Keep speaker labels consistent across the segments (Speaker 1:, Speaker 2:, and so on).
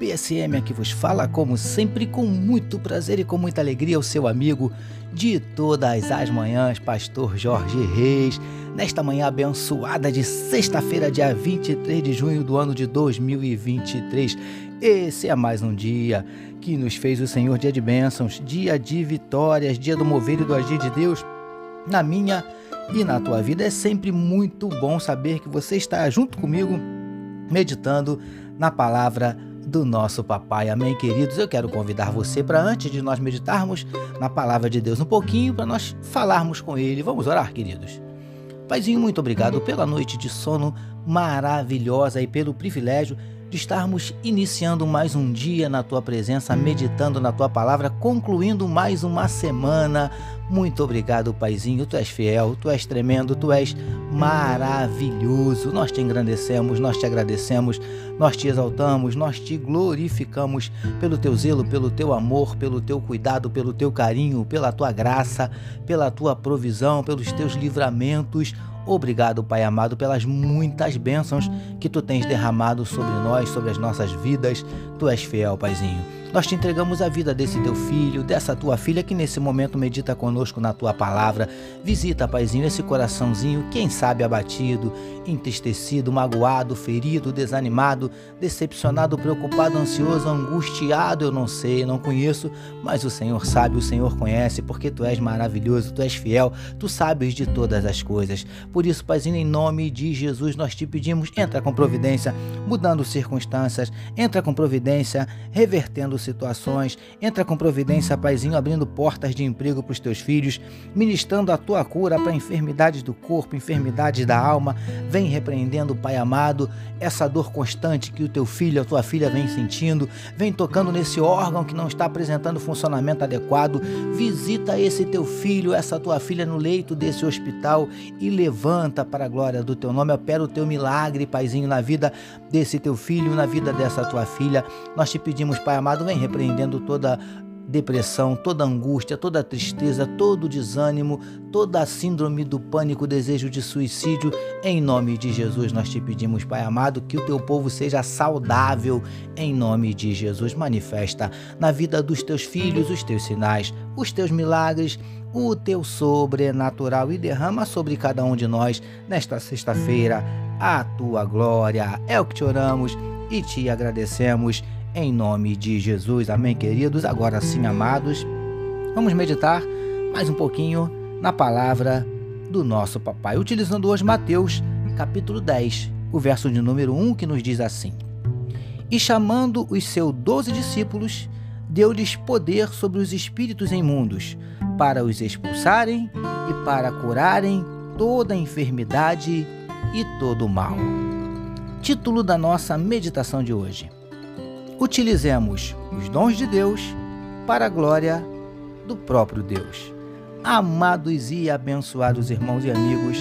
Speaker 1: PSM aqui vos fala, como sempre, com muito prazer e com muita alegria, o seu amigo de todas as manhãs, Pastor Jorge Reis, nesta manhã abençoada de sexta-feira, dia 23 de junho do ano de 2023. Esse é mais um dia que nos fez o Senhor dia de bênçãos, dia de vitórias, dia do mover e do agir de Deus na minha e na tua vida. É sempre muito bom saber que você está junto comigo meditando na palavra do nosso papai. Amém, queridos? Eu quero convidar você para antes de nós meditarmos na palavra de Deus um pouquinho para nós falarmos com ele. Vamos orar, queridos. Paizinho, muito obrigado pela noite de sono maravilhosa e pelo privilégio de estarmos iniciando mais um dia na tua presença, meditando na tua palavra, concluindo mais uma semana. Muito obrigado, Paizinho. Tu és fiel, tu és tremendo, tu és maravilhoso. Nós te engrandecemos, nós te agradecemos, nós te exaltamos, nós te glorificamos pelo teu zelo, pelo teu amor, pelo teu cuidado, pelo teu carinho, pela tua graça, pela tua provisão, pelos teus livramentos. Obrigado, Pai amado, pelas muitas bênçãos que tu tens derramado sobre nós, sobre as nossas vidas. Tu és fiel, Paizinho. Nós te entregamos a vida desse teu filho, dessa tua filha que nesse momento medita conosco na tua palavra. Visita, Paizinho, esse coraçãozinho, quem sabe abatido, entristecido, magoado, ferido, desanimado, decepcionado, preocupado, ansioso, angustiado. Eu não sei, não conheço, mas o Senhor sabe, o Senhor conhece, porque tu és maravilhoso, tu és fiel, tu sabes de todas as coisas. Por isso, Paizinho, em nome de Jesus, nós te pedimos, entra com providência, mudando circunstâncias, entra com providência, revertendo situações. Entra com providência, Paizinho, abrindo portas de emprego para os teus filhos, ministrando a tua cura para enfermidades do corpo, enfermidades da alma. Vem repreendendo, Pai amado, essa dor constante que o teu filho, a tua filha vem sentindo. Vem tocando nesse órgão que não está apresentando funcionamento adequado. Visita esse teu filho, essa tua filha no leito desse hospital e levanta para a glória do teu nome. Opera o teu milagre, Paizinho, na vida desse teu filho, na vida dessa tua filha. Nós te pedimos, Pai amado, vem repreendendo toda depressão, toda angústia, toda tristeza, todo desânimo, toda a síndrome do pânico, desejo de suicídio. Em nome de Jesus, nós te pedimos, Pai amado, que o teu povo seja saudável. Em nome de Jesus, manifesta na vida dos teus filhos os teus sinais, os teus milagres, o teu sobrenatural e derrama sobre cada um de nós nesta sexta-feira a tua glória. É o que te oramos e te agradecemos em nome de Jesus. Amém, queridos. Agora sim, amados, vamos meditar mais um pouquinho na palavra do nosso papai, utilizando hoje Mateus, capítulo 10, o verso de número 1, que nos diz assim: E chamando os seus doze discípulos, deu-lhes poder sobre os espíritos imundos, para os expulsarem e para curarem toda enfermidade e todo mal. Título da nossa meditação de hoje utilizemos os dons de Deus para a glória do próprio Deus. Amados e abençoados irmãos e amigos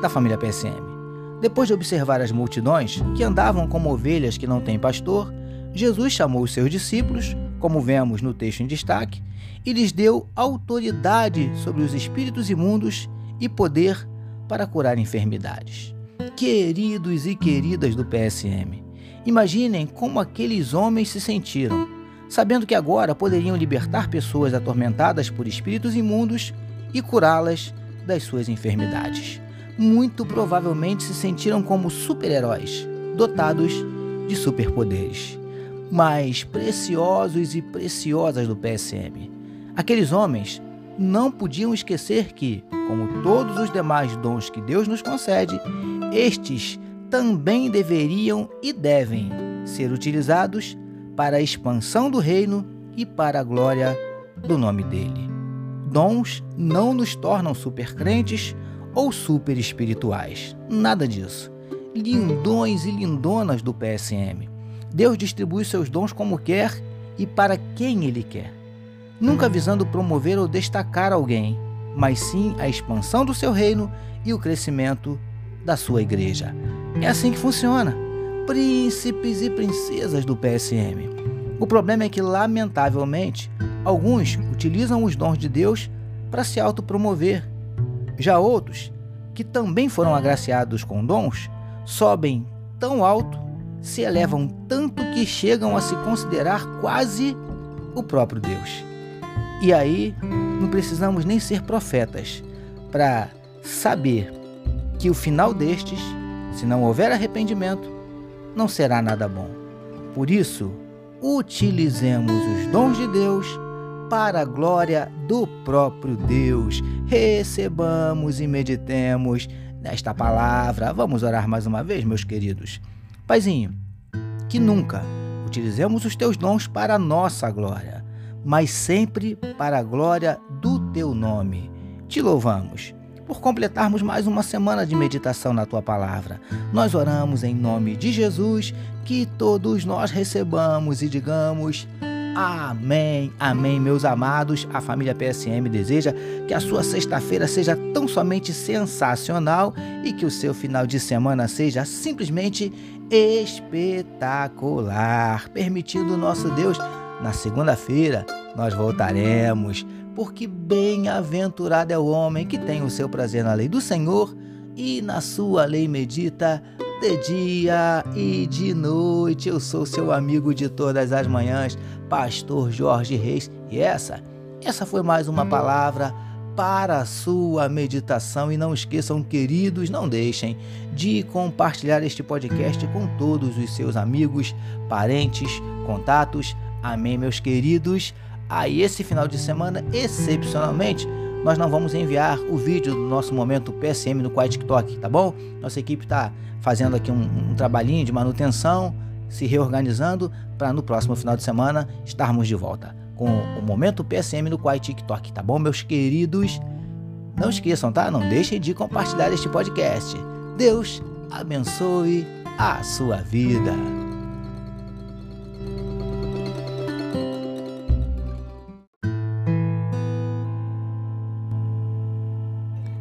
Speaker 1: da família PSM. Depois de observar as multidões que andavam como ovelhas que não têm pastor, Jesus chamou os seus discípulos, como vemos no texto em destaque, e lhes deu autoridade sobre os espíritos imundos e poder para curar enfermidades. Queridos e queridas do PSM, Imaginem como aqueles homens se sentiram, sabendo que agora poderiam libertar pessoas atormentadas por espíritos imundos e curá-las das suas enfermidades. Muito provavelmente se sentiram como super-heróis, dotados de superpoderes. Mas preciosos e preciosas do PSM, aqueles homens não podiam esquecer que, como todos os demais dons que Deus nos concede, estes também deveriam e devem ser utilizados para a expansão do reino e para a glória do nome dele. Dons não nos tornam supercrentes ou super espirituais. Nada disso. Lindões e lindonas do PSM. Deus distribui seus dons como quer e para quem ele quer, nunca visando promover ou destacar alguém, mas sim a expansão do seu reino e o crescimento da sua igreja. É assim que funciona. Príncipes e princesas do PSM. O problema é que, lamentavelmente, alguns utilizam os dons de Deus para se autopromover. Já outros, que também foram agraciados com dons, sobem tão alto, se elevam tanto que chegam a se considerar quase o próprio Deus. E aí, não precisamos nem ser profetas para saber que o final destes, se não houver arrependimento, não será nada bom. Por isso, utilizemos os dons de Deus para a glória do próprio Deus. Recebamos e meditemos nesta palavra. Vamos orar mais uma vez, meus queridos. Paizinho, que nunca utilizemos os teus dons para a nossa glória, mas sempre para a glória do teu nome. Te louvamos por completarmos mais uma semana de meditação na tua palavra. Nós oramos em nome de Jesus, que todos nós recebamos e digamos. Amém, amém, meus amados. A família PSM deseja que a sua sexta-feira seja tão somente sensacional e que o seu final de semana seja simplesmente espetacular. Permitindo o nosso Deus, na segunda-feira nós voltaremos porque bem-aventurado é o homem que tem o seu prazer na lei do Senhor e na sua lei medita de dia e de noite. Eu sou seu amigo de todas as manhãs, Pastor Jorge Reis, e essa, essa foi mais uma palavra para a sua meditação. E não esqueçam, queridos, não deixem de compartilhar este podcast com todos os seus amigos, parentes, contatos. Amém, meus queridos. Aí, esse final de semana, excepcionalmente, nós não vamos enviar o vídeo do nosso momento PSM no Quai TikTok, tá bom? Nossa equipe está fazendo aqui um, um trabalhinho de manutenção, se reorganizando para no próximo final de semana estarmos de volta com o momento PSM no Quai TikTok, tá bom, meus queridos? Não esqueçam, tá? Não deixem de compartilhar este podcast. Deus abençoe a sua vida.